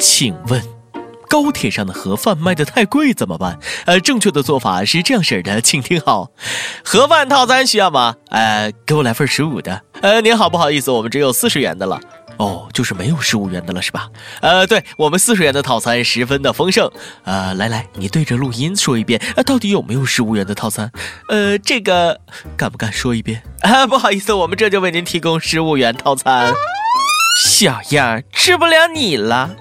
请问，高铁上的盒饭卖的太贵怎么办？呃，正确的做法是这样式的，请听好，盒饭套餐需要吗？呃，给我来份十五的。呃，您好，不好意思，我们只有四十元的了。哦，就是没有十五元的了，是吧？呃，对我们四十元的套餐十分的丰盛。呃，来来，你对着录音说一遍，呃，到底有没有十五元的套餐？呃，这个敢不敢说一遍？啊，不好意思，我们这就为您提供十五元套餐。小样，吃不了你了。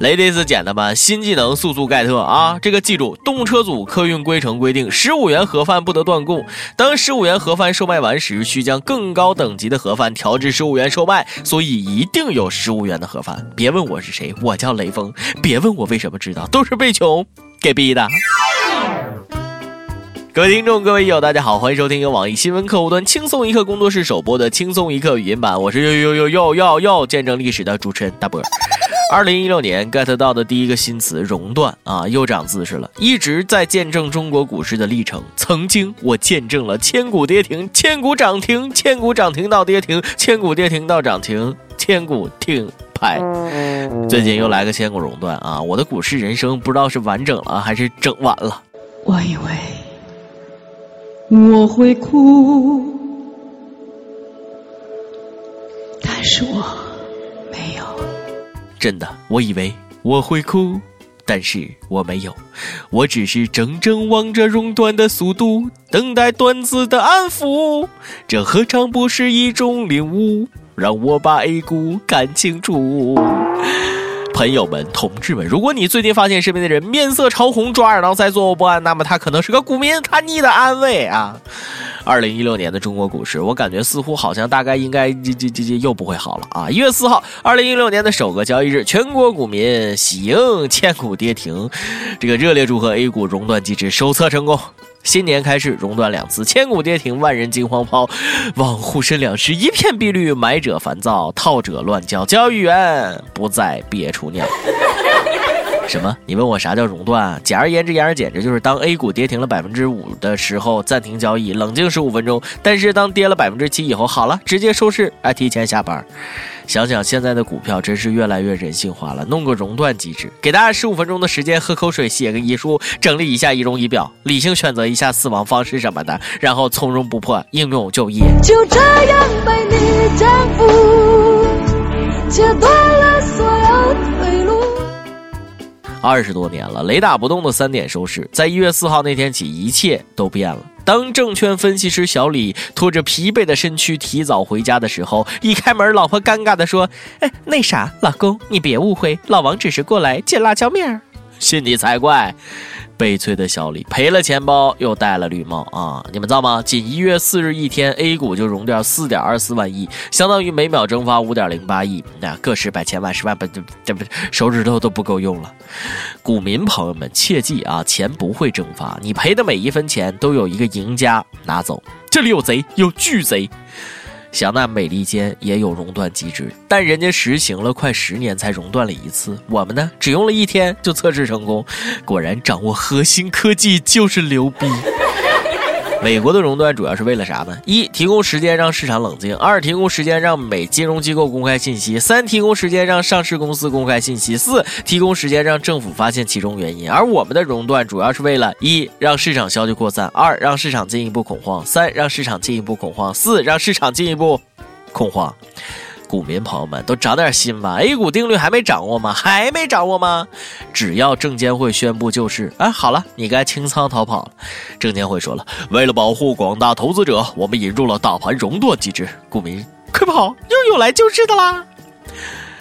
Ladies 捡的们，新技能速速盖特啊！这个记住，动车组客运规程规定，十五元盒饭不得断供。当十五元盒饭售卖完时，需将更高等级的盒饭调至十五元售卖。所以一定有十五元的盒饭。别问我是谁，我叫雷锋。别问我为什么知道，都是被穷给逼的。各位听众，各位友，大家好，欢迎收听由网易新闻客户端轻松一刻工作室首播的轻松一刻语音版，我是又又又又又又见证历史的主持人大波。二零一六年 get 到的第一个新词熔断啊，又长姿势了，一直在见证中国股市的历程。曾经我见证了千股跌停，千股涨停，千股涨停到跌停，千股跌停到涨停，千股停牌。最近又来个千股熔断啊，我的股市人生不知道是完整了还是整完了。我以为。我会哭，但是我没有。真的，我以为我会哭，但是我没有。我只是怔怔望着熔断的速度，等待段子的安抚。这何尝不是一种领悟？让我把 A 股看清楚。朋友们、同志们，如果你最近发现身边的人面色潮红、抓耳挠腮、坐卧不安，那么他可能是个股民，他逆的安慰啊！二零一六年的中国股市，我感觉似乎好像大概应该这这这这又不会好了啊！一月四号，二零一六年的首个交易日，全国股民喜迎千股跌停，这个热烈祝贺 A 股熔断机制首测成功。新年开始熔断两次，千股跌停，万人惊慌抛，望沪深两市一片碧绿，买者烦躁，套者乱叫，交易员不在别处尿。什么？你问我啥叫熔断？啊简而言之，言而简之，就是当 A 股跌停了百分之五的时候，暂停交易，冷静十五分钟。但是当跌了百分之七以后，好了，直接收市，哎，提前下班。想想现在的股票，真是越来越人性化了。弄个熔断机制，给大家十五分钟的时间，喝口水，写个遗书，整理一下仪容仪表，理性选择一下死亡方式什么的，然后从容不迫应用就业。就这样被你征服，切断了所。二十多年了，雷打不动的三点收视，在一月四号那天起，一切都变了。当证券分析师小李拖着疲惫的身躯提早回家的时候，一开门，老婆尴尬地说：“哎，那啥，老公，你别误会，老王只是过来借辣椒面儿。”信你才怪！悲催的小李赔了钱包，又戴了绿帽啊！你们知道吗？仅一月四日一天，A 股就融掉四点二四万亿，相当于每秒蒸发五点零八亿，那个十百千万十万不这不手指头都不够用了。股民朋友们切记啊，钱不会蒸发，你赔的每一分钱都有一个赢家拿走。这里有贼，有巨贼。想那美利坚也有熔断机制，但人家实行了快十年才熔断了一次，我们呢只用了一天就测试成功。果然掌握核心科技就是牛逼。美国的熔断主要是为了啥呢？一、提供时间让市场冷静；二、提供时间让美金融机构公开信息；三、提供时间让上市公司公开信息；四、提供时间让政府发现其中原因。而我们的熔断主要是为了：一、让市场消息扩散；二、让市场进一步恐慌；三、让市场进一步恐慌；四、让市场进一步恐慌。股民朋友们都长点心吧！A 股定律还没掌握吗？还没掌握吗？只要证监会宣布救市，哎，好了，你该清仓逃跑了。证监会说了，为了保护广大投资者，我们引入了大盘熔断机制。股民快跑，又有来救市的啦！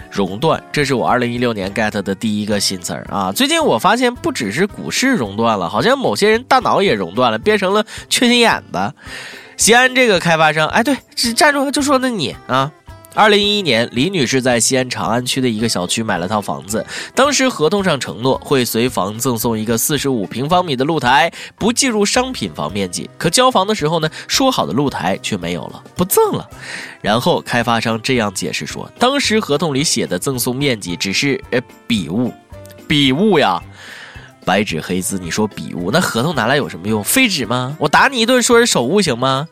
熔断，这是我二零一六年 get 的第一个新词儿啊！最近我发现，不只是股市熔断了，好像某些人大脑也熔断了，变成了缺心眼子。西安这个开发商，哎，对，站住，就说那你啊。二零一一年，李女士在西安长安区的一个小区买了套房子。当时合同上承诺会随房赠送一个四十五平方米的露台，不计入商品房面积。可交房的时候呢，说好的露台却没有了，不赠了。然后开发商这样解释说，当时合同里写的赠送面积只是呃笔误，笔误呀，白纸黑字，你说笔误，那合同拿来有什么用？废纸吗？我打你一顿，说是手误行吗？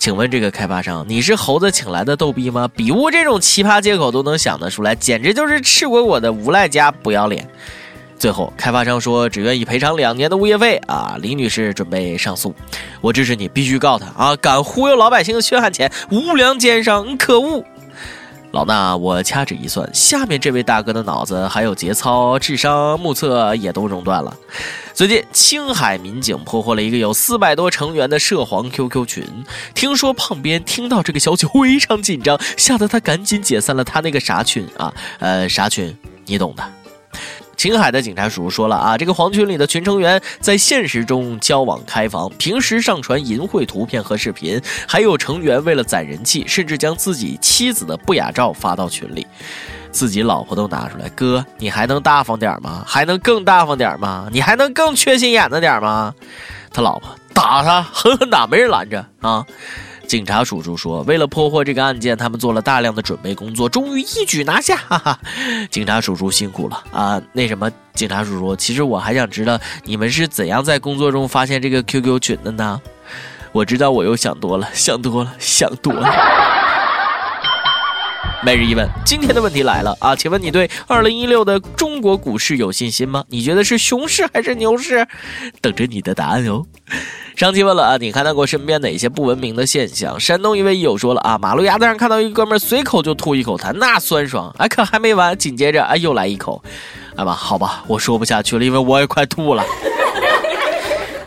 请问这个开发商，你是猴子请来的逗逼吗？比物这种奇葩借口都能想得出来，简直就是赤果果的无赖加不要脸。最后，开发商说只愿意赔偿两年的物业费啊！李女士准备上诉，我支持你，必须告他啊！敢忽悠老百姓的血汗钱，无良奸商，可恶！老衲，我掐指一算，下面这位大哥的脑子还有节操、智商、目测也都熔断了。最近，青海民警破获了一个有四百多成员的涉黄 QQ 群。听说胖边听到这个消息非常紧张，吓得他赶紧解散了他那个啥群啊，呃，啥群，你懂的。青海的警察叔叔说了啊，这个黄群里的群成员在现实中交往开房，平时上传淫秽图片和视频，还有成员为了攒人气，甚至将自己妻子的不雅照发到群里，自己老婆都拿出来，哥，你还能大方点吗？还能更大方点吗？你还能更缺心眼子点吗？他老婆打他，狠狠打，没人拦着啊。警察叔叔说：“为了破获这个案件，他们做了大量的准备工作，终于一举拿下。”哈哈，警察叔叔辛苦了啊！那什么，警察叔叔，其实我还想知道你们是怎样在工作中发现这个 QQ 群的呢？我知道我又想多了，想多了，想多了。每日一问，今天的问题来了啊！请问你对二零一六的中国股市有信心吗？你觉得是熊市还是牛市？等着你的答案哦。上期问了啊，你看到过身边哪些不文明的现象？山东一位益友说了啊，马路牙子上看到一哥们随口就吐一口痰，那酸爽！哎，可还没完，紧接着啊又来一口，哎吧，好吧，我说不下去了，因为我也快吐了。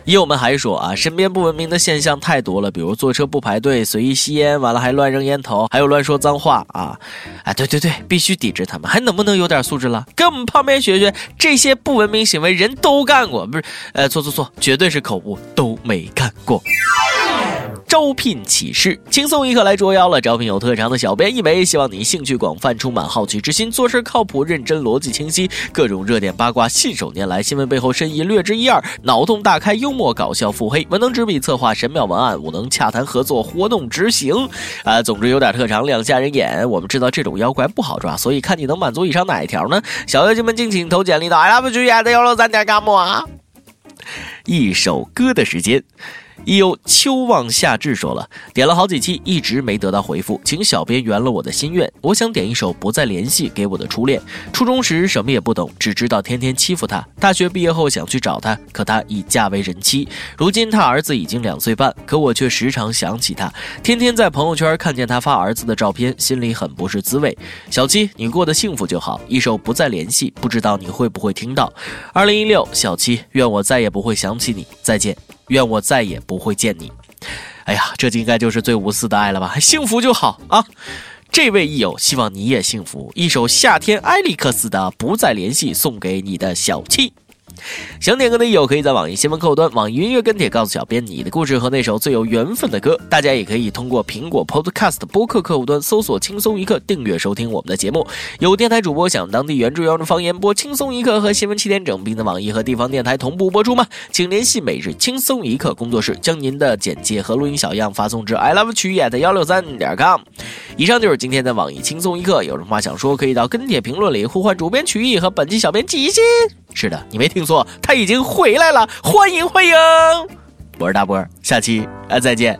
益友们还说啊，身边不文明的现象太多了，比如坐车不排队、随意吸烟，完了还乱扔烟头，还有乱说脏话啊！啊，对对对，必须抵制他们，还能不能有点素质了？跟我们旁边学学，这些不文明行为人都干过，不是？呃，错错错，绝对是口误，都没干过。招聘启事，轻松一刻来捉妖了。招聘有特长的小编一枚，希望你兴趣广泛，充满好奇之心，做事靠谱、认真、逻辑清晰，各种热点八卦信手拈来，新闻背后深意略知一二，脑洞大开，幽默搞笑，腹黑，文能执笔策划神妙文案，武能洽谈合作，活动执行。啊，总之有点特长，两下人眼。我们知道这种妖怪不好抓，所以看你能满足以上哪一条呢？小妖精们敬请投简历到 i love 剧院的幺六三点 com 啊。一首歌的时间。亦有秋望夏至说了，点了好几期，一直没得到回复，请小编圆了我的心愿。我想点一首《不再联系》给我的初恋。初中时什么也不懂，只知道天天欺负他。大学毕业后想去找他，可他已嫁为人妻。如今他儿子已经两岁半，可我却时常想起他，天天在朋友圈看见他发儿子的照片，心里很不是滋味。小七，你过得幸福就好。一首《不再联系》，不知道你会不会听到。二零一六，小七，愿我再也不会想起你。再见。愿我再也不会见你。哎呀，这应该就是最无私的爱了吧？幸福就好啊！这位益友，希望你也幸福。一首夏天埃利克斯的《不再联系》送给你的小七。想点歌的友可以在网易新闻客户端、网易音乐跟帖告诉小编你的故事和那首最有缘分的歌。大家也可以通过苹果 Podcast 播客客户端搜索“轻松一刻”订阅收听我们的节目。有电台主播想当地原汁原味的方言播《轻松一刻》和新闻七点整，并在网易和地方电台同步播出吗？请联系每日轻松一刻工作室，将您的简介和录音小样发送至 i love 曲艺的幺六三点 com。以上就是今天的网易轻松一刻，有什么话想说，可以到跟帖评论里呼唤主编曲艺和本期小编季心。是的，你没听错，他已经回来了，欢迎欢迎！我是大波，下期啊再见。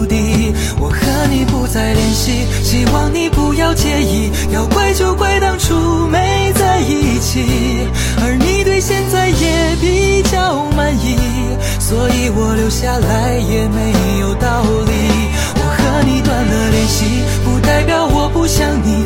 地。再联系，希望你不要介意。要怪就怪当初没在一起，而你对现在也比较满意，所以我留下来也没有道理。我和你断了联系，不代表我不想你，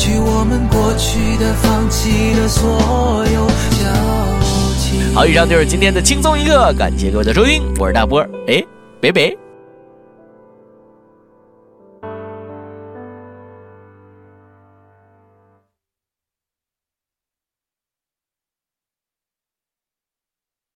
去我们过去的、放弃的所有交集。好，以上就是今天的轻松一刻，感谢各位的收听，我是大波儿，哎，拜拜。